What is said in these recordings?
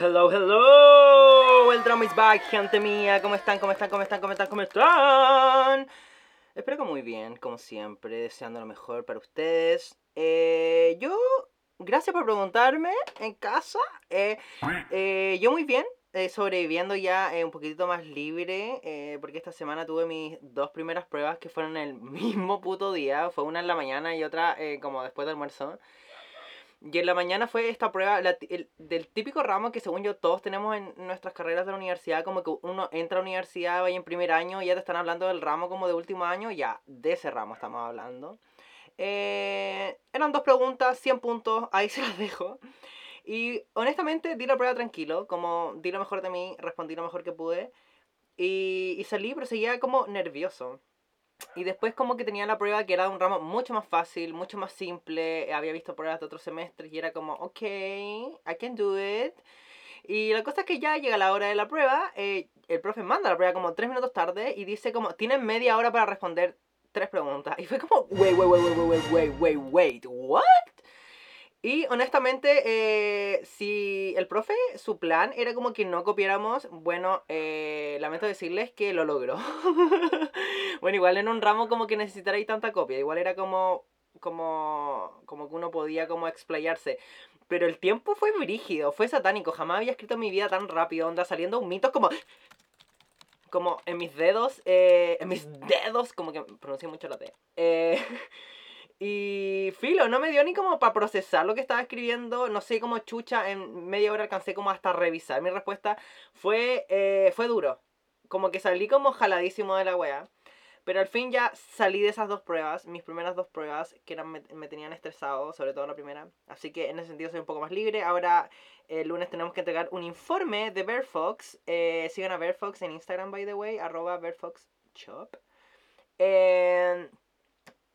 Hello, hello. El drama is back, gente mía. ¿Cómo están? ¿Cómo están? ¿Cómo están? ¿Cómo están? ¿Cómo están? Espero que muy bien, como siempre, deseando lo mejor para ustedes. Eh, yo, gracias por preguntarme en casa. Eh, eh, yo muy bien, eh, sobreviviendo ya eh, un poquitito más libre, eh, porque esta semana tuve mis dos primeras pruebas que fueron el mismo puto día. Fue una en la mañana y otra como después del almuerzo. Y en la mañana fue esta prueba la el- del típico ramo que según yo todos tenemos en nuestras carreras de la universidad, como que uno entra a la universidad, vaya en primer año y ya te están hablando del ramo como de último año, ya, de ese ramo estamos hablando. Eh, eran dos preguntas, 100 puntos, ahí se las dejo. Y honestamente di la prueba tranquilo, como di lo mejor de mí, respondí lo mejor que pude. Y, y salí, pero seguía como nervioso. Y después como que tenía la prueba que era un ramo mucho más fácil, mucho más simple. Había visto pruebas de otros semestres y era como, ok, I can do it. Y la cosa es que ya llega la hora de la prueba, eh, el profe manda la prueba como tres minutos tarde y dice como, tienen media hora para responder tres preguntas. Y fue como, wait, wait, wait, wait, wait, wait, wait, wait, what? Y honestamente, eh, si el profe, su plan era como que no copiáramos, bueno, eh, lamento decirles que lo logró. bueno, igual en un ramo como que necesitarais tanta copia, igual era como, como, como que uno podía como explayarse. Pero el tiempo fue brígido, fue satánico, jamás había escrito en mi vida tan rápido, onda saliendo un mito como... Como en mis dedos, eh, en mis dedos, como que pronuncié mucho la T. Eh, y filo, no me dio ni como para procesar lo que estaba escribiendo. No sé cómo chucha, en media hora alcancé como hasta revisar mi respuesta. Fue, eh, fue duro. Como que salí como jaladísimo de la wea. Pero al fin ya salí de esas dos pruebas, mis primeras dos pruebas, que eran, me, me tenían estresado, sobre todo la primera. Así que en ese sentido soy un poco más libre. Ahora el lunes tenemos que entregar un informe de Bear Fox. Eh, sigan a Bear Fox en Instagram, by the way, arroba Bear Fox Shop. Eh,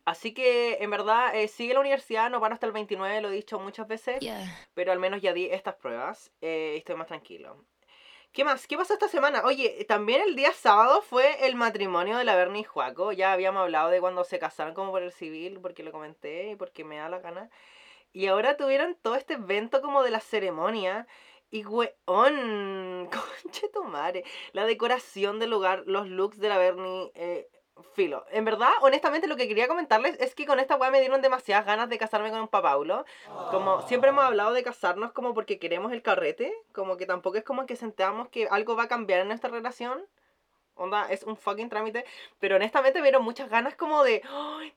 Así que, en verdad, eh, sigue la universidad, no van hasta el 29, lo he dicho muchas veces, Yeah. pero al menos ya di estas pruebas eh, y estoy más tranquilo. ¿Qué más? ¿Qué pasó esta semana? Oye, también el día sábado fue el matrimonio de la Bernie y Juaco. Ya habíamos hablado de cuando se casaron como por el civil, porque lo comenté y porque me da la gana. Y ahora tuvieron todo este evento como de la ceremonia. Y weón, conche tu madre. La decoración del lugar, los looks de la Bernie, eh, filo. En verdad, honestamente, lo que quería comentarles es que con esta weá me dieron demasiadas ganas de casarme con un papaulo. Como siempre hemos hablado de casarnos como porque queremos el carrete, como que tampoco es como que sentamos que algo va a cambiar en nuestra relación. Onda, es un fucking trámite. Pero honestamente me dieron muchas ganas como de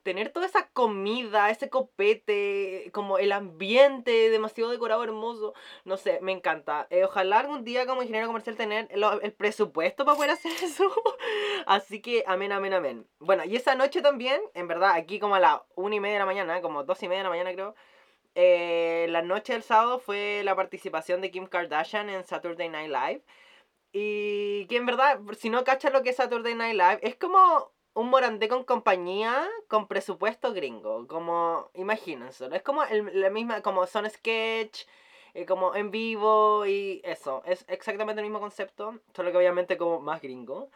tener toda esa comida, ese copete, como el ambiente demasiado decorado, hermoso. No sé, me encanta. Eh, ojalá algún día como ingeniero comercial tener el presupuesto para poder hacer eso. Así que amén, amén, amén. Bueno, y esa noche también, en verdad, aquí como a las una y media de la mañana, como dos y media de la mañana creo, eh, la noche del sábado fue la participación de Kim Kardashian en Saturday Night Live. Y que en verdad, si no cachas lo que es Saturday Night Live, es como un morandé con compañía con presupuesto gringo. Como, imagínense, es como el- la misma, como son sketch, eh, como en vivo y eso. Es exactamente el mismo concepto, solo que obviamente como más gringo.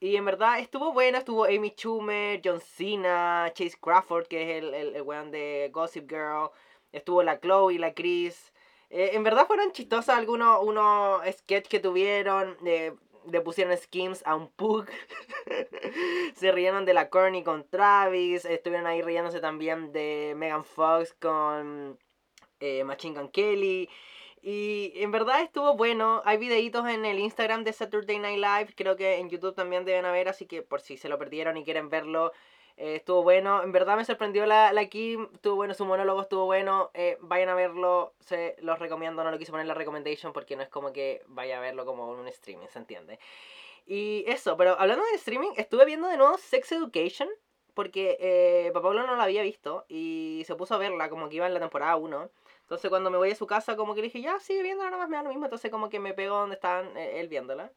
Y en verdad estuvo buena, estuvo Amy Schumer, John Cena, Chase Crawford, que es el, el, el weón de Gossip Girl. Estuvo la Chloe, la Chris. Eh, en verdad fueron chistosas algunos unos sketches que tuvieron. eh, le pusieron skins a un Pug. Se rieron de la Courtney con Travis. Estuvieron ahí riéndose también de Megan Fox con eh, Machine Kelly. Y en verdad estuvo bueno. Hay videitos en el Instagram de Saturday Night Live. Creo que en YouTube también deben haber. Así que por si se lo perdieron y quieren verlo. Eh, estuvo bueno. En verdad me sorprendió la, la Kim. Estuvo bueno. Su monólogo estuvo bueno. eh, vayan a verlo. Se los recomiendo. No lo quise poner en la recommendation porque no es como que vaya a verlo como un streaming. ¿Se entiende? Y eso. Pero hablando de streaming. Estuve viendo de nuevo Sex Education. Porque eh, Papá no la había visto. Y se puso a verla como que iba en la temporada 1. Entonces cuando me voy a su casa como que le dije, ya, sigue viéndola nomás, me da lo mismo. Entonces como que me pego donde eh, él viéndola.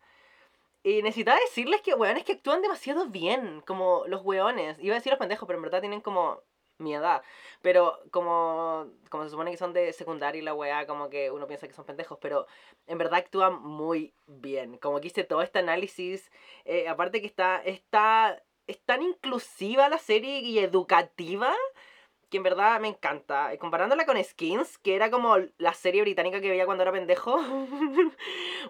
Y necesitaba decirles que, weones, que actúan demasiado bien, como los weones. Iba a decir los pendejos, pero en verdad tienen como mi edad. Pero como, como se supone que son de secundaria y la weá, como que uno piensa que son pendejos, pero en verdad actúan muy bien. Como que hice todo este análisis. eh, aparte que está, está, es tan inclusiva la serie y educativa que en verdad me encanta. Comparándola con Skins, que era como la serie británica que veía cuando era pendejo.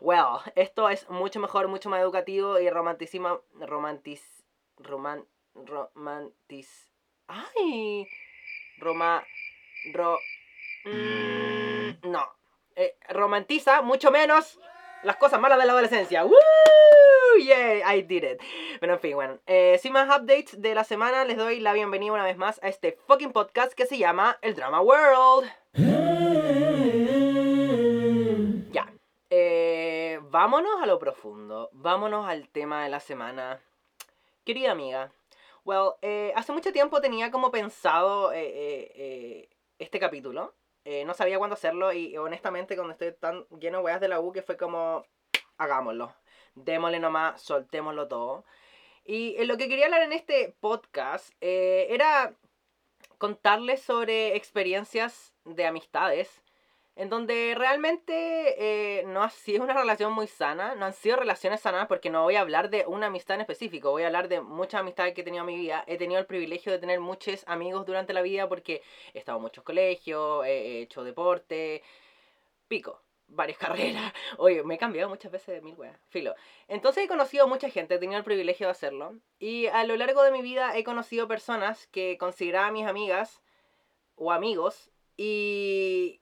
well, esto es mucho mejor, mucho más educativo y romantísima. Romantis. Roman. Romantis. ¡Ay! Roma. Ro. Mm, no. Eh, romantiza mucho menos las cosas malas de la adolescencia. Yeah, I did it. Pero en fin, bueno. Eh, sin más updates de la semana, les doy la bienvenida una vez más a este fucking podcast que se llama El Drama World. Ya. Eh, vámonos a lo profundo. Vámonos al tema de la semana. Querida amiga. Well, eh, hace mucho tiempo tenía como pensado este capítulo. no sabía cuándo hacerlo y honestamente cuando estoy tan lleno de weas de la U que fue como hagámoslo démosle nomás, soltémoslo todo. Y eh, lo que quería hablar en este podcast eh, era contarles sobre experiencias de amistades en donde realmente eh, no ha sido una relación muy sana, no han sido relaciones sanas porque no voy a hablar de una amistad en específico, voy a hablar de muchas amistades que he tenido en mi vida. He tenido el privilegio de tener muchos amigos durante la vida porque he estado en muchos colegios, he hecho deporte, pico varias carreras. Oye, me he cambiado muchas veces de mil weas. Filo. Entonces he conocido mucha gente, he tenido el privilegio de hacerlo. Y a lo largo de mi vida he conocido personas que consideraba mis amigas o amigos. Y,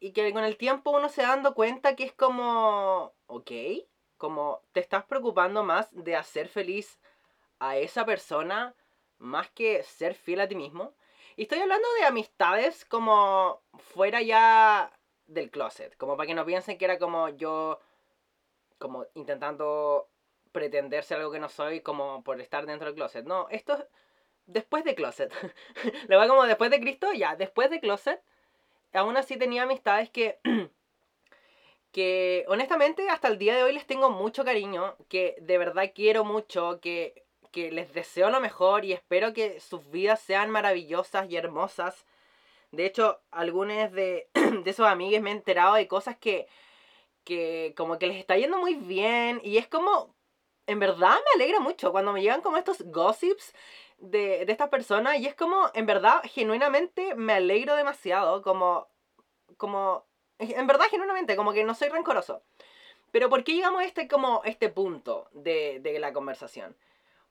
y que con el tiempo uno se dando cuenta que es como, ok, como te estás preocupando más de hacer feliz a esa persona más que ser fiel a ti mismo. Y estoy hablando de amistades como fuera ya del closet. Como para que no piensen que era como yo, como intentando pretender ser algo que no soy, como por estar dentro del closet. No, esto es después de closet. Le va como después de Cristo, ya, después de closet. Aún así tenía amistades que... que honestamente hasta el día de hoy les tengo mucho cariño, que de verdad quiero mucho, que, que les deseo lo mejor y espero que sus vidas sean maravillosas y hermosas de hecho, algunos de, de esos amigos me he enterado de cosas que, que como que les está yendo muy bien y es como, en verdad me alegra mucho cuando me llegan como estos gossips de, de estas personas y es como, en verdad, genuinamente me alegro demasiado, como, como, en verdad, genuinamente, como que no soy rencoroso. Pero ¿por qué llegamos a este, como, este punto de, de la conversación?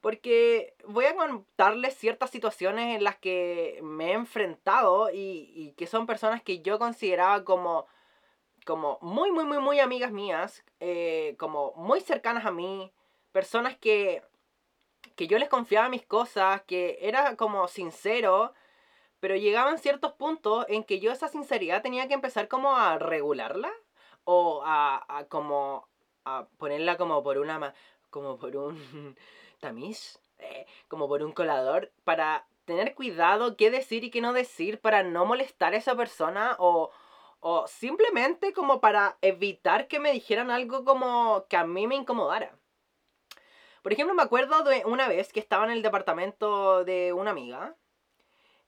Porque voy a contarles ciertas situaciones en las que me he enfrentado y, que son personas que yo consideraba como, como muy, muy, muy, muy amigas mías, eh, como muy cercanas a mí, personas que, que yo les confiaba mis cosas, que era como sincero, pero llegaban ciertos puntos en que yo esa sinceridad tenía que empezar como a regularla o a, a como a ponerla como por una como por un tamiz, eh, como por un colador, para tener cuidado qué decir y qué no decir, para no molestar a esa persona o, o simplemente como para evitar que me dijeran algo como que a mí me incomodara. Por ejemplo, me acuerdo de una vez que estaba en el departamento de una amiga.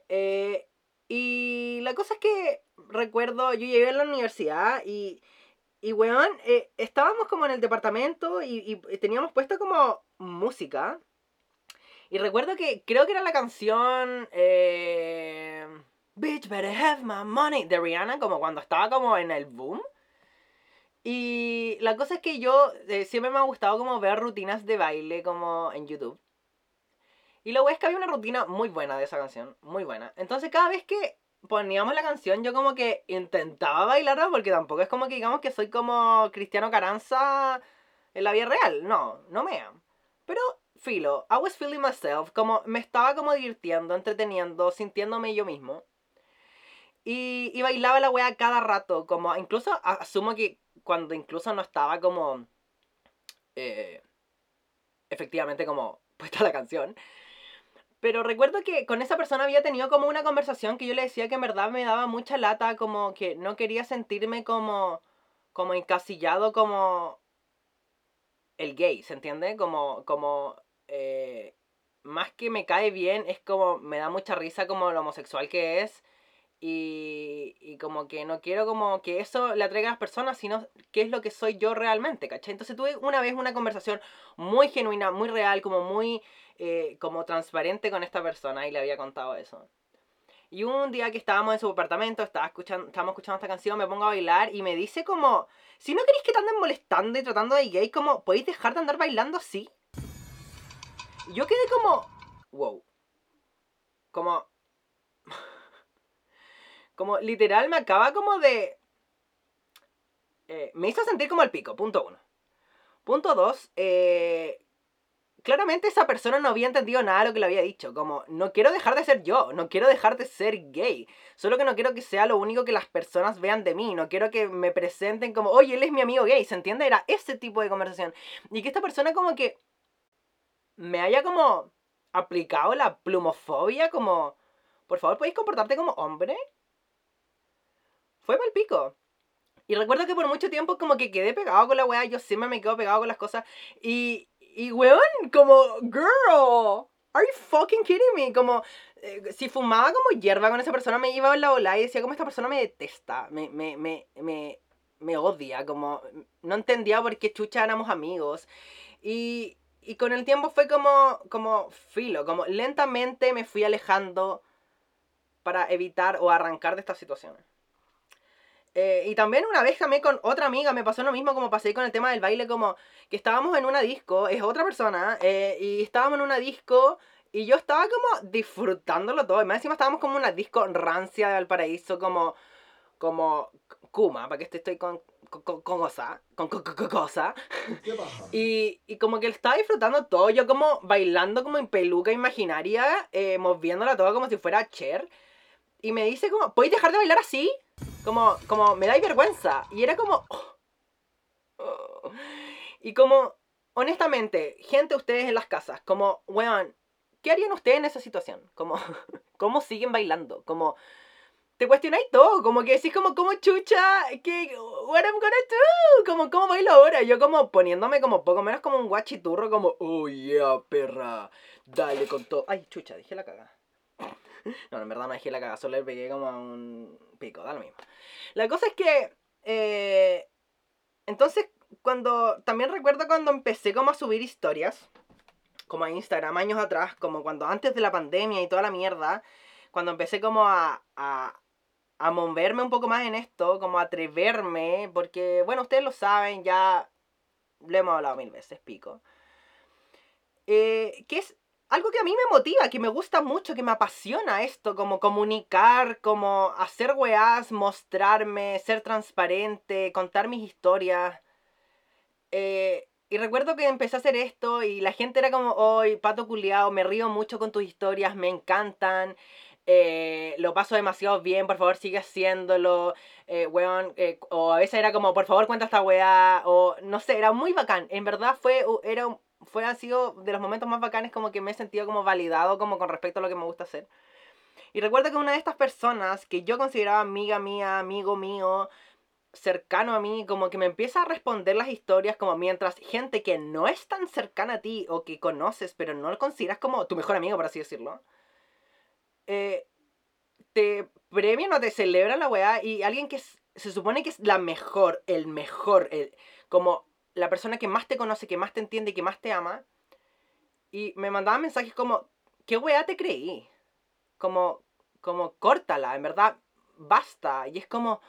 Eh, y la cosa es que recuerdo, yo llegué a la universidad y, y weón, eh, estábamos como en el departamento y, y, teníamos puesto como música. Y recuerdo que creo que era la canción eh, Bitch Better Have My Money de Rihanna, como cuando estaba como en el boom. Y la cosa es que yo eh, siempre me ha gustado como ver rutinas de baile como en YouTube. Y luego es que había una rutina muy buena de esa canción, muy buena. Entonces cada vez que poníamos la canción yo como que intentaba bailarla porque tampoco es como que digamos que soy como Cristiano Caranza en la vida real. No, no me pero, filo, I was feeling myself, como me estaba como divirtiendo, entreteniendo, sintiéndome yo mismo. Y, y bailaba la wea cada rato, como incluso asumo que cuando incluso no estaba como... Eh, efectivamente como puesta la canción. Pero recuerdo que con esa persona había tenido como una conversación que yo le decía que en verdad me daba mucha lata, como que no quería sentirme como, como encasillado como el gay, ¿se entiende? Como, como, eh, más que me cae bien, es como, me da mucha risa como lo homosexual que es. Y, y como que no quiero como que eso le atraiga a las personas, sino qué es lo que soy yo realmente, ¿cachai? Entonces tuve una vez una conversación muy genuina, muy real, como muy, eh, como transparente con esta persona y le había contado eso. Y un día que estábamos en su apartamento, estaba escuchando, estábamos escuchando esta canción, me pongo a bailar y me dice como, si no queréis que te anden molestando y tratando de gay, como, ¿podéis dejar de andar bailando así? Y yo quedé como, wow. Como, como literal me acaba como de... eh, me hizo sentir como el pico, punto uno. Punto dos, eh, claramente esa persona no había entendido nada de lo que le había dicho. Como, no quiero dejar de ser yo, no quiero dejar de ser gay. Solo que no quiero que sea lo único que las personas vean de mí. No quiero que me presenten como, oye, él es mi amigo gay. ¿Se entiende? Era ese tipo de conversación. Y que esta persona como que me haya como aplicado la plumofobia como, por favor, ¿podéis comportarte como hombre? Fue mal pico. Y recuerdo que por mucho tiempo como que quedé pegado con la weá, yo siempre me quedo pegado con las cosas. Y, y weón, como, girl, are you fucking kidding me? Como, eh, si fumaba como hierba con esa persona, me iba en la ola y decía como esta persona me detesta, me, me, me, me, me odia, como, no entendía por qué chucha éramos amigos. Y, y con el tiempo fue como, como filo, como lentamente me fui alejando para evitar o arrancar de estas situaciones. Eh, y también una vez también con otra amiga me pasó lo mismo como pasé con el tema del baile, como que estábamos en una disco, es otra persona, eh, y estábamos en una disco y yo estaba como disfrutándolo todo. Y más encima estábamos como en una disco rancia de Valparaíso, como, como Kuma, para que este estoy con, con, cosa, con, con, con- cosa. ¿Qué pasa? Y, y como que estaba disfrutando todo, yo como bailando como en peluca imaginaria, eh, moviéndola todo como si fuera Cher. Y me dice como, ¿podéis dejar de bailar así? Como, como, me dais vergüenza. Y era como... oh, oh. Y como, honestamente, gente, ustedes en las casas, como, weón, ¿qué harían ustedes en esa situación? Como, ¿cómo siguen bailando? Como, te cuestionáis todo, como que decís como, ¿cómo chucha? ¿Qué, what I'm gonna do? Como, ¿cómo bailo ahora? Yo como poniéndome como poco menos como un guachiturro, como, oh yeah, perra, dale con todo. Ay, chucha, dije la caga. No, en verdad no dije la caga, solo le pegué como a un pico, da lo mismo. La cosa es que, eh, entonces, cuando, también recuerdo cuando empecé como a subir historias, como a Instagram años atrás, como cuando antes de la pandemia y toda la mierda, cuando empecé como a, a, a moverme un poco más en esto, como a atreverme, porque, bueno, ustedes lo saben, ya lo hemos hablado mil veces, pico. Eh, que es algo que a mí me motiva, que me gusta mucho, que me apasiona esto, como comunicar, como hacer weás, mostrarme, ser transparente, contar mis historias. Eh, y recuerdo que empecé a hacer esto y la gente era como, hoy, pato culiao, me río mucho con tus historias, me encantan. eh, lo paso demasiado bien, por favor sigue haciéndolo, eh, weón, eh, o a veces era como, por favor cuenta esta weá, o no sé, era muy bacán, en verdad fue, era, fue, ha sido de los momentos más bacanes como que me he sentido como validado como con respecto a lo que me gusta hacer. Y recuerdo que una de estas personas que yo consideraba amiga mía, amigo mío, cercano a mí, como que me empieza a responder las historias como mientras gente que no es tan cercana a ti o que conoces pero no lo consideras como tu mejor amigo, por así decirlo, eh, te premian o te celebran la weá y alguien que se supone que es la mejor, el mejor, el, como la persona que más te conoce, que más te entiende que más te ama, y me mandaban mensajes como, ¿qué weá te creí? Como, como, córtala, en verdad, basta. Y es como...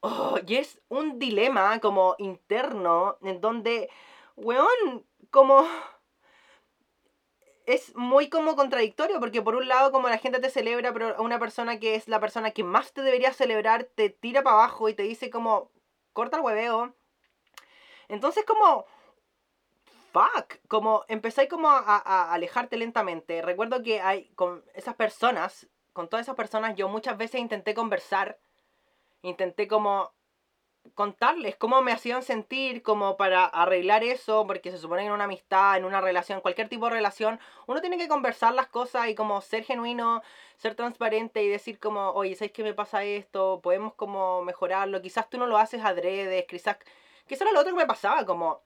Oh, y es un dilema como interno en donde, weón, como... Es muy como contradictorio porque por un lado como la gente te celebra, pero una persona que es la persona que más te debería celebrar te tira para abajo y te dice como, corta el hueveo. Entonces como, fuck, como empezáis como a, alejarte lentamente. Recuerdo que hay con esas personas, con todas esas personas yo muchas veces intenté conversar intenté como contarles cómo me hacían sentir, como para arreglar eso, porque se supone que en una amistad, en una relación, cualquier tipo de relación, uno tiene que conversar las cosas y como ser genuino, ser transparente y decir como, oye, ¿sabes qué me pasa esto? Podemos como mejorarlo, quizás tú no lo haces adrede, quizás, que eso era lo otro que me pasaba, como,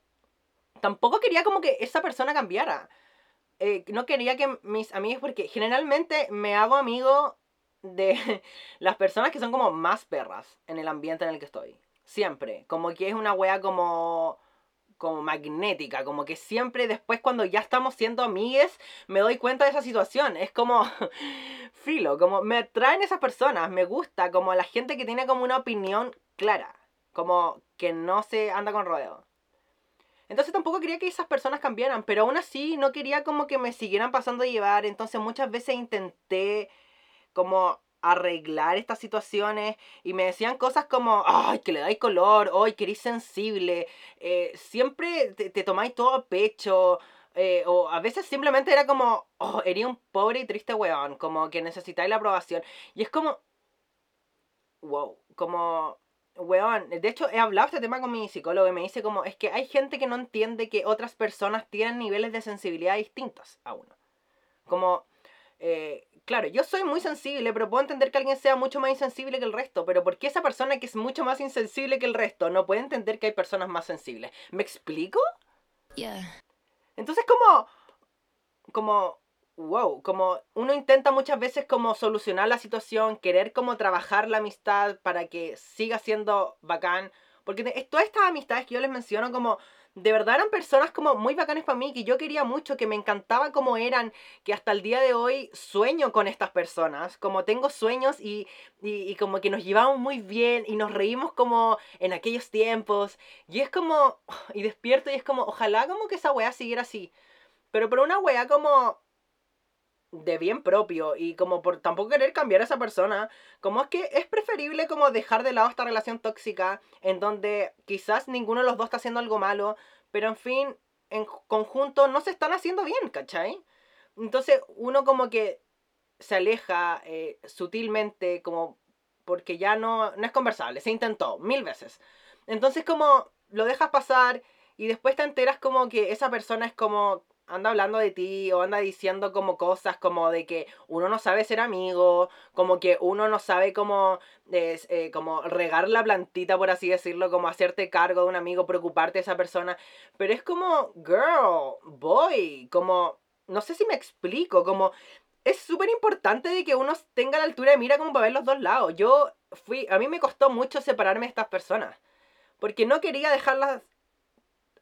tampoco quería como que esa persona cambiara. Eh, no quería que mis amigos, porque generalmente me hago amigo de las personas que son como más perras en el ambiente en el que estoy. Siempre. Como que es una wea como. como magnética, como que siempre después cuando ya estamos siendo amigues me doy cuenta de esa situación. Es como filo, como me atraen esas personas, me gusta como la gente que tiene como una opinión clara, como que no se anda con rodeo. Entonces tampoco quería que esas personas cambiaran, pero aún así no quería como que me siguieran pasando a llevar, entonces muchas veces intenté como arreglar estas situaciones y me decían cosas como, ay, que le dais color, ay, que eres sensible, eh, siempre te, tomáis todo a pecho, eh, o a veces simplemente era como, oh, eres un pobre y triste weón, como que necesitáis la aprobación. Y es como, wow, como, weón, de hecho he hablado este tema con mi psicólogo y me dice como, es que hay gente que no entiende que otras personas tienen niveles de sensibilidad distintos a uno. Como, eh, claro, yo soy muy sensible, pero puedo entender que alguien sea mucho más insensible que el resto. Pero ¿por qué esa persona que es mucho más insensible que el resto no puede entender que hay personas más sensibles? ¿Me explico? Yeah. Entonces como, como, wow, como uno intenta muchas veces como solucionar la situación, querer como trabajar la amistad para que siga siendo bacán. Porque todas estas amistades que yo les menciono como de verdad eran personas como muy bacanes para mí, que yo quería mucho, que me encantaba como eran, que hasta el día de hoy sueño con estas personas, como tengo sueños y, y, como que nos llevamos muy bien y nos reímos como en aquellos tiempos. Y es como, y despierto y es como, ojalá como que esa weá siguiera así. Pero por una weá como de bien propio y como por tampoco querer cambiar a esa persona, como es que es preferible como dejar de lado esta relación tóxica en donde quizás ninguno de los dos está haciendo algo malo, pero en fin, en conjunto no se están haciendo bien, ¿cachai? Entonces uno como que se aleja eh, sutilmente como porque ya no, no es conversable, se intentó mil veces. Entonces como lo dejas pasar y después te enteras como que esa persona es como anda hablando de ti o anda diciendo como cosas como de que uno no sabe ser amigo, como que uno no sabe cómo, eh, como regar la plantita, por así decirlo, como hacerte cargo de un amigo, preocuparte de esa persona. Pero es como, girl, boy, como, no sé si me explico, como, es súper importante de que uno tenga la altura de mira como para ver los dos lados. Yo fui, a mí me costó mucho separarme de estas personas. Porque no quería dejarlas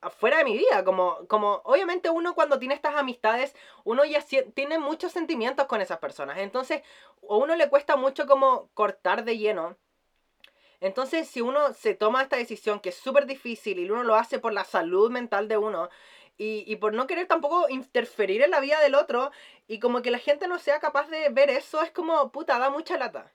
fuera de mi vida, como, como obviamente uno cuando tiene estas amistades, uno ya tiene muchos sentimientos con esas personas, entonces a uno le cuesta mucho como cortar de lleno. Entonces, si uno se toma esta decisión que es súper difícil y uno lo hace por la salud mental de uno y, y por no querer tampoco interferir en la vida del otro y como que la gente no sea capaz de ver eso, es como, puta, da mucha lata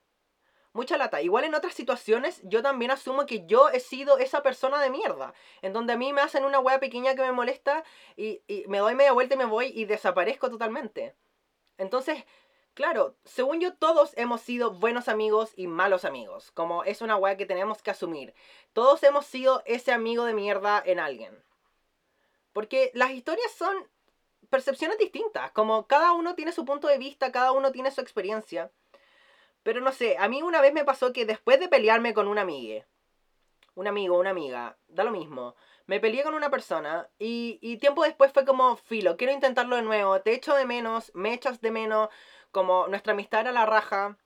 mucha lata. Igual en otras situaciones yo también asumo que yo he sido esa persona de mierda. En donde a mí me hacen una wea pequeña que me molesta y, me doy media vuelta y me voy y desaparezco totalmente. Entonces, claro, según yo todos hemos sido buenos amigos y malos amigos. Como es una wea que tenemos que asumir. Todos hemos sido ese amigo de mierda en alguien. Porque las historias son percepciones distintas. Como cada uno tiene su punto de vista, cada uno tiene su experiencia. Pero no sé, a mí una vez me pasó que después de pelearme con una amiga, un amigo, una amiga, da lo mismo. Me peleé con una persona y, y tiempo después fue como, filo, quiero intentarlo de nuevo, te echo de menos, me echas de menos, como nuestra amistad era la raja.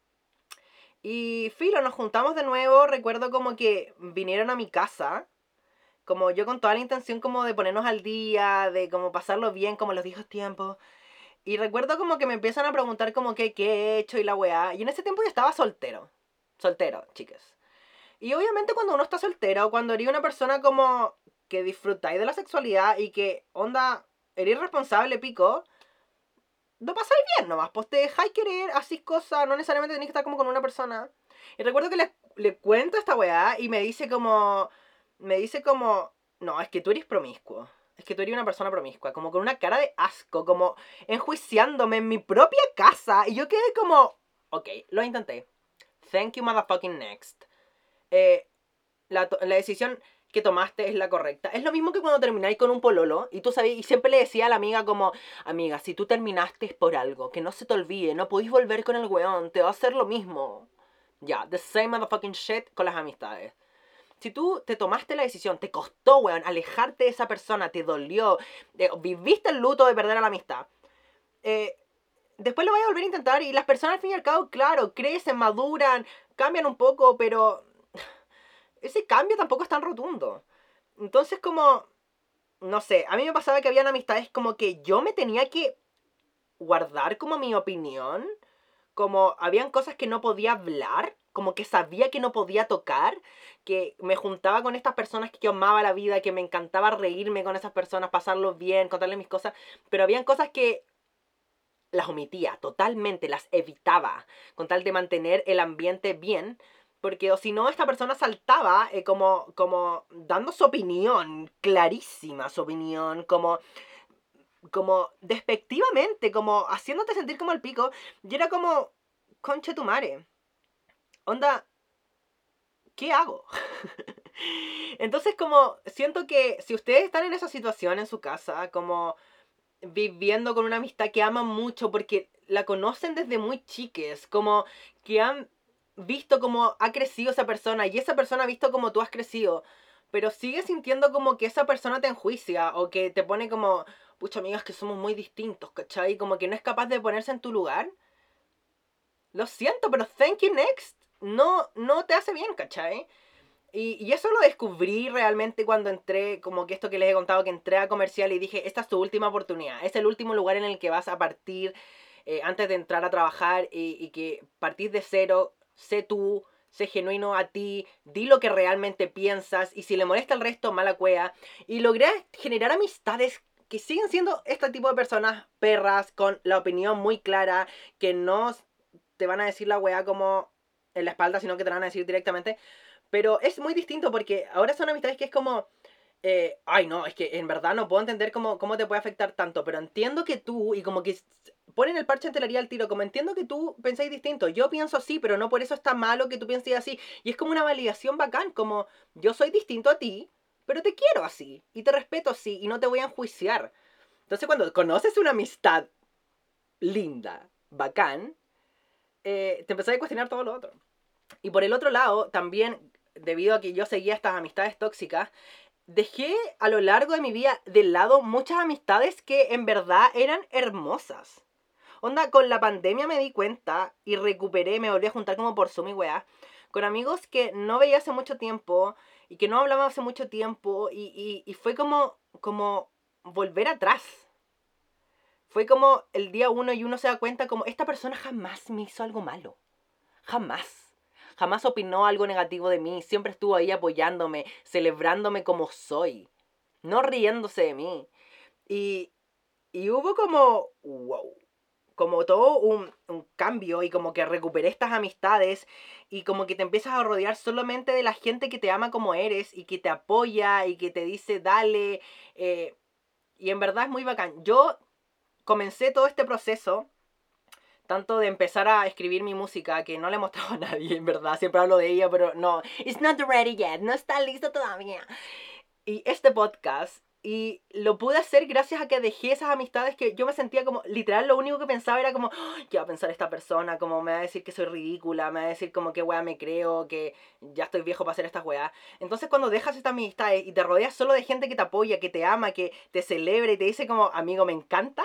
Y filo, nos juntamos de nuevo, recuerdo como que vinieron a mi casa, como yo con toda la intención como de ponernos al día, de como pasarlo bien como los viejos tiempos. Y recuerdo como que me empiezan a preguntar como que qué he hecho y la weá. Y en ese tiempo yo estaba soltero. Soltero, chicas. Y obviamente cuando uno está soltero, cuando eres una persona como que disfrutáis de la sexualidad y que, onda, eres responsable, pico, no pasáis bien nomás. Pues te dejáis querer, así cosas, no necesariamente tenéis que estar como con una persona. Y recuerdo que le, le cuento esta weá y me dice como, me dice como, no, es que tú eres promiscuo es que tú eres una persona promiscua, como con una cara de asco, como enjuiciándome en mi propia casa. Y yo quedé como, ok, lo intenté. Thank you, motherfucking next. Eh, la, la, decisión que tomaste es la correcta. Es lo mismo que cuando termináis con un pololo y tú sabes, y siempre le decía a la amiga como, amiga, si tú terminaste es por algo, que no se te olvide, no podéis volver con el weón, te va a hacer lo mismo. Ya, the same motherfucking shit con las amistades. Si tú te tomaste la decisión, te costó, weón, alejarte de esa persona, te dolió, viviste el luto de perder a la amistad, eh, después lo vas a volver a intentar y las personas al fin y al cabo, claro, crecen, maduran, cambian un poco, pero ese cambio tampoco es tan rotundo. Entonces como no sé, a mí me pasaba que habían amistades como que yo me tenía que guardar como mi opinión, como habían cosas que no podía hablar, como que sabía que no podía tocar, que me juntaba con estas personas que yo amaba la vida, que me encantaba reírme con esas personas, pasarlo bien, contarles mis cosas, pero habían cosas que las omitía totalmente, las evitaba, con tal de mantener el ambiente bien, porque o si no, esta persona saltaba eh, como, como dando su opinión, clarísima su opinión, como, como despectivamente, como haciéndote sentir como el pico. Y era como, conche tu madre. Onda, ¿qué hago? Entonces como siento que si ustedes están en esa situación en su casa, como viviendo con una amistad que aman mucho porque la conocen desde muy chiques, como que han visto cómo ha crecido esa persona y esa persona ha visto cómo tú has crecido, pero sigue sintiendo como que esa persona te enjuicia o que te pone como, pucha amigas que somos muy distintos, ¿cachai? Como que no es capaz de ponerse en tu lugar. Lo siento, pero thank you next. No, no te hace bien, ¿cachai? Y, y, eso lo descubrí realmente cuando entré, como que esto que les he contado, que entré a comercial y dije, esta es tu última oportunidad, es el último lugar en el que vas a partir eh, antes de entrar a trabajar y, que partís de cero, sé tú, sé genuino a ti, di lo que realmente piensas y si le molesta al resto, mala cueva. Y logré generar amistades que siguen siendo este tipo de personas perras, con la opinión muy clara, que no te van a decir la wea como en la espalda, sino que te van a decir directamente. Pero es muy distinto porque ahora son amistades que es como... Eh, ay, no, es que en verdad no puedo entender cómo, cómo te puede afectar tanto, pero entiendo que tú, y como que ponen el parche en al tiro, como entiendo que tú pensáis distinto, yo pienso así, pero no por eso está malo que tú pienses así, y es como una validación bacán, como yo soy distinto a ti, pero te quiero así, y te respeto así, y no te voy a enjuiciar. Entonces cuando conoces una amistad linda, bacán, eh, te empezás a cuestionar todo lo otro. Y por el otro lado, también, debido a que yo seguía estas amistades tóxicas, dejé a lo largo de mi vida de lado muchas amistades que en verdad eran hermosas. Onda, con la pandemia me di cuenta y recuperé, me volví a juntar como por Zoom y weá, con amigos que no veía hace mucho tiempo y que no hablaba hace mucho tiempo y, y fue como, como volver atrás. Fue como el día uno y uno se da cuenta como esta persona jamás me hizo algo malo. Jamás jamás opinó algo negativo de mí, siempre estuvo ahí apoyándome, celebrándome como soy, no riéndose de mí. Y, y hubo como, wow, como todo un, cambio y como que recuperé estas amistades y como que te empiezas a rodear solamente de la gente que te ama como eres y que te apoya y que te dice dale. Eh, y en verdad es muy bacán. Yo comencé todo este proceso tanto de empezar a escribir mi música, que no le he mostrado a nadie, en verdad, siempre hablo de ella, pero no, it's not ready yet, no está listo todavía. Y este podcast, y lo pude hacer gracias a que dejé esas amistades que yo me sentía como, literal, lo único que pensaba era como, ¿qué va a pensar esta persona? Como me va a decir que soy ridícula, me va a decir como qué weá me creo, que ya estoy viejo para hacer estas weas. Entonces cuando dejas estas amistades y te rodeas solo de gente que te apoya, que te ama, que te celebra y te dice como, amigo, me encanta,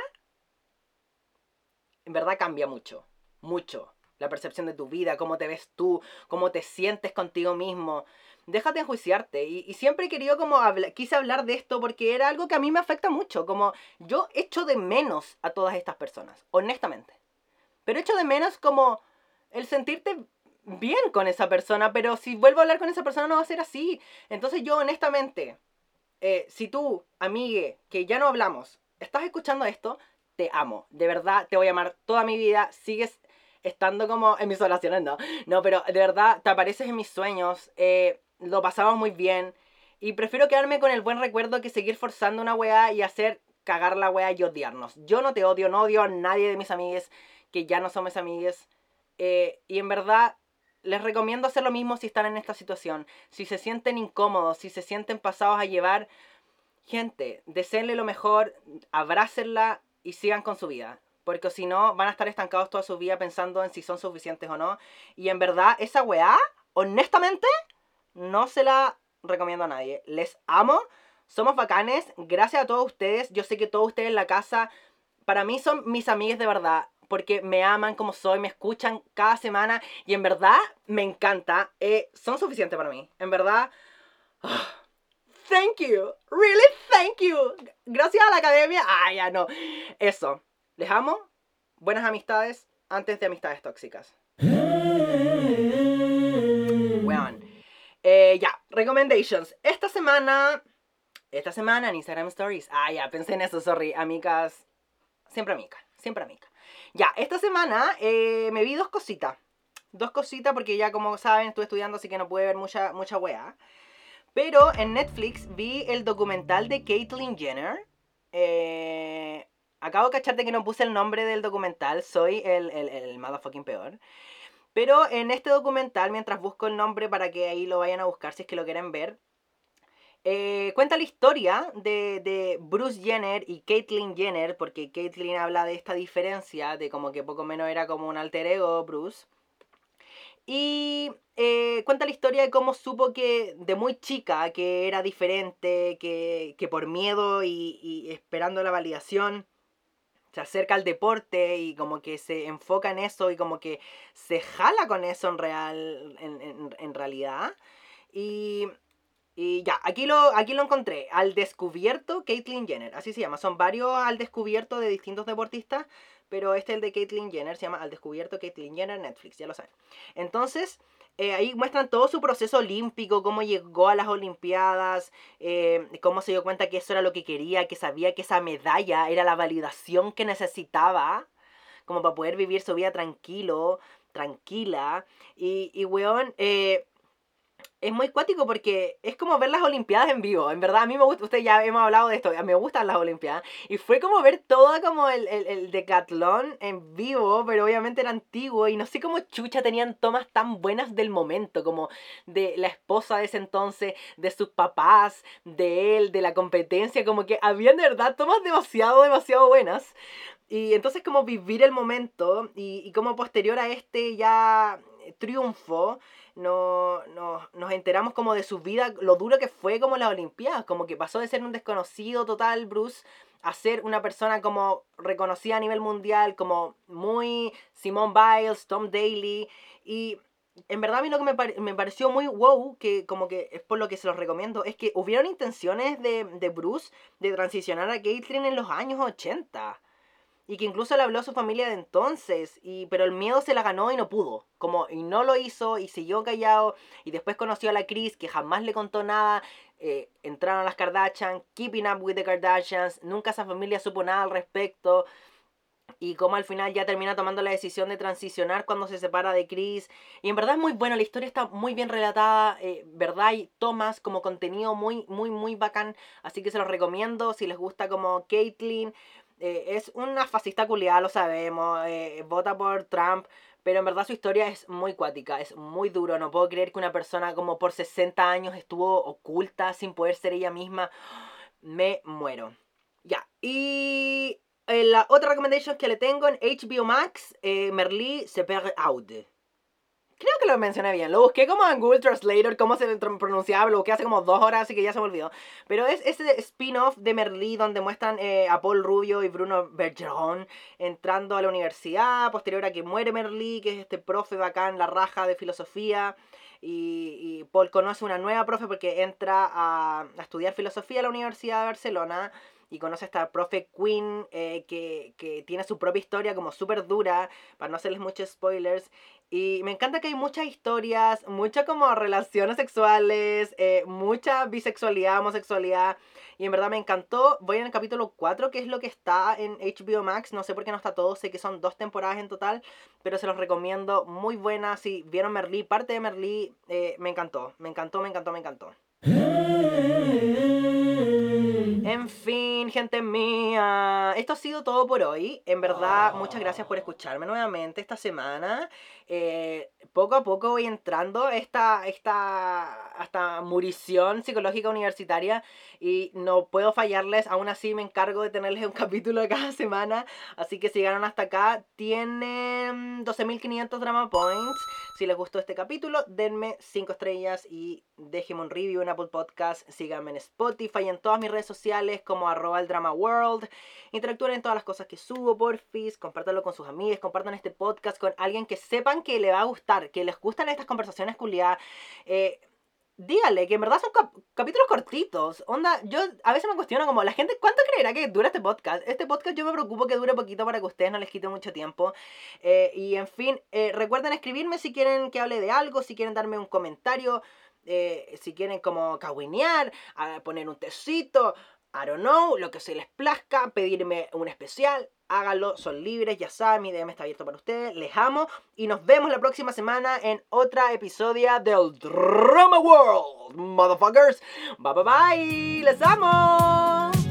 en verdad cambia mucho, mucho. La percepción de tu vida, cómo te ves tú, cómo te sientes contigo mismo. Déjate enjuiciarte. Y, siempre he querido como quise hablar de esto porque era algo que a mí me afecta mucho. Como yo echo de menos a todas estas personas, honestamente. Pero echo de menos como el sentirte bien con esa persona, pero si vuelvo a hablar con esa persona no va a ser así. Entonces yo honestamente, eh, si tú, amigue, que ya no hablamos, estás escuchando esto, te amo. De verdad, te voy a amar toda mi vida. Sigues estando como en mis oraciones, no. No, pero de verdad, te apareces en mis sueños. Eh, lo pasamos muy bien. Y prefiero quedarme con el buen recuerdo que seguir forzando una weá y hacer cagar la weá y odiarnos. Yo no te odio, no odio a nadie de mis amigues que ya no son mis amigues. Eh, y en verdad, les recomiendo hacer lo mismo si están en esta situación. Si se sienten incómodos, si se sienten pasados a llevar, gente, deseenle lo mejor, abrácenla, y sigan con su vida. Porque si no, van a estar estancados toda su vida pensando en si son suficientes o no. Y en verdad, esa weá, honestamente, no se la recomiendo a nadie. Les amo, somos bacanes, gracias a todos ustedes. Yo sé que todos ustedes en la casa, para mí son mis amigas de verdad. Porque me aman como soy, me escuchan cada semana. Y en verdad, me encanta. Eh, son suficientes para mí. En verdad, thank you. Really, thank you. Gracias a la academia. Ah, ya no. Eso. Les amo. Buenas amistades antes de amistades tóxicas. Weón. Eh, ya, recommendations. Esta semana. Esta semana en Instagram Stories. Ah, ya, pensé en eso, sorry. Amigas. Siempre amiga. Siempre amiga. Ya, esta semana eh, me vi dos cositas. Dos cositas porque ya como saben estuve estudiando así que no pude ver mucha, mucha wea. Pero en Netflix vi el documental de Caitlyn Jenner. Eh, acabo de cacharte que no puse el nombre del documental. Soy el, el, el motherfucking peor. Pero en este documental, mientras busco el nombre para que ahí lo vayan a buscar si es que lo quieren ver, eh, cuenta la historia de, de, Bruce Jenner y Caitlyn Jenner, porque Caitlyn habla de esta diferencia, de como que poco menos era como un alter ego Bruce. Y eh, cuenta la historia de cómo supo que de muy chica que era diferente, que, que por miedo y, esperando la validación se acerca al deporte y como que se enfoca en eso y como que se jala con eso en, real, en, en, en realidad. Y y ya, aquí lo, aquí lo encontré. Al descubierto Caitlyn Jenner. Así se llama. Son varios al descubierto de distintos deportistas. Pero este, el de Caitlyn Jenner, se llama Al descubierto Caitlyn Jenner Netflix. Ya lo saben. Entonces, eh, ahí muestran todo su proceso olímpico. Cómo llegó a las Olimpiadas. Eh, cómo se dio cuenta que eso era lo que quería. Que sabía que esa medalla era la validación que necesitaba. Como para poder vivir su vida tranquilo. Tranquila. Y, y weón. Eh, es muy cuático porque es como ver las Olimpiadas en vivo. En verdad, a mí me gusta, ustedes ya hemos hablado de esto, me gustan las Olimpiadas. Y fue como ver todo como el, el, el decatlón en vivo, pero obviamente era antiguo. Y no sé cómo chucha tenían tomas tan buenas del momento, como de la esposa de ese entonces, de sus papás, de él, de la competencia. Como que habían de verdad tomas demasiado, demasiado buenas. Y entonces como vivir el momento y como posterior a este ya triunfo no, no, nos enteramos como de su vida, lo duro que fue como las Olimpiadas, como que pasó de ser un desconocido total, Bruce, a ser una persona como reconocida a nivel mundial, como muy Simone Biles, Tom Daly, y en verdad a mí lo que me, me, pareció muy wow, que como que es por lo que se los recomiendo, es que hubieron intenciones de, de Bruce de transicionar a Caitlyn en los años 80 y que incluso le habló a su familia de entonces, y, pero el miedo se la ganó y no pudo, como, y no lo hizo, y siguió callado, y después conoció a la Chris, que jamás le contó nada, eh, entraron a las Kardashian, keeping up with the Kardashians, nunca esa familia supo nada al respecto, y como al final ya termina tomando la decisión de transicionar cuando se separa de Chris. Y en verdad es muy bueno, la historia está muy bien relatada, eh, ¿verdad? Y tomas como contenido muy, muy, muy bacán. Así que se los recomiendo si les gusta como Caitlyn eh, es una fascista culiada, lo sabemos, eh, vota por Trump, pero en verdad su historia es muy cuática, es muy duro. No puedo creer que una persona como por 60 años estuvo oculta sin poder ser ella misma. Me muero. Ya, y eh, la otra recomendación que le tengo en HBO Max, eh, Merlí se perd out. Creo que lo mencioné bien. Lo busqué como Google Translator, cómo se pronunciaba. Lo busqué hace como dos horas, así que ya se me olvidó. Pero es ese spin-off de Merlí donde muestran eh, a Paul Rubio y Bruno Bergeron entrando a la universidad. Posterior a que muere Merlí, que es este profe bacán, la raja de filosofía. Y, y Paul conoce una nueva profe porque entra a, a estudiar filosofía a la Universidad de Barcelona y conoce a esta profe Queen eh, que, que, tiene su propia historia como súper dura, para no hacerles muchos spoilers. Y me encanta que hay muchas historias, muchas como relaciones sexuales, eh, mucha bisexualidad, homosexualidad. Y en verdad me encantó. Voy en el capítulo 4, que es lo que está en HBO Max. No sé por qué no está todo, sé que son dos temporadas en total, pero se los recomiendo. Muy buena. Si vieron Merlí, parte de Merlí, eh, me encantó. Me encantó, me encantó, me encantó. En fin, gente mía, esto ha sido todo por hoy. En verdad, muchas gracias por escucharme nuevamente esta semana. Eh, poco a poco voy entrando esta, esta, esta murición psicológica universitaria y no puedo fallarles. Aún así, me encargo de tenerles un capítulo cada semana. Así que si llegaron hasta acá, tienen 12.500 drama points. Si les gustó este capítulo, denme 5 estrellas y déjenme un review en Apple Podcast. Síganme en Spotify en todas mis redes sociales como arroba el drama world. Interactúen en todas las cosas que subo, porfis. Compártanlo con sus amigos. Compartan este podcast con alguien que sepan que le va a gustar, que les gustan estas conversaciones culiadas. Eh, dígale que en verdad son cap- capítulos cortitos. Onda, yo a veces me cuestiono como, la gente, ¿cuánto creerá que dura este podcast? Este podcast yo me preocupo que dure poquito para que ustedes no les quite mucho tiempo. Eh, y en fin, eh, recuerden escribirme si quieren que hable de algo, si quieren darme un comentario, eh, si quieren como cagüinear, a poner un tecito, I don't know, lo que se les plazca, pedirme un especial, háganlo, son libres, ya saben, mi DM está abierto para ustedes, les amo y nos vemos la próxima semana en otra episodio del Drama World, motherfuckers. Bye bye bye, les amo.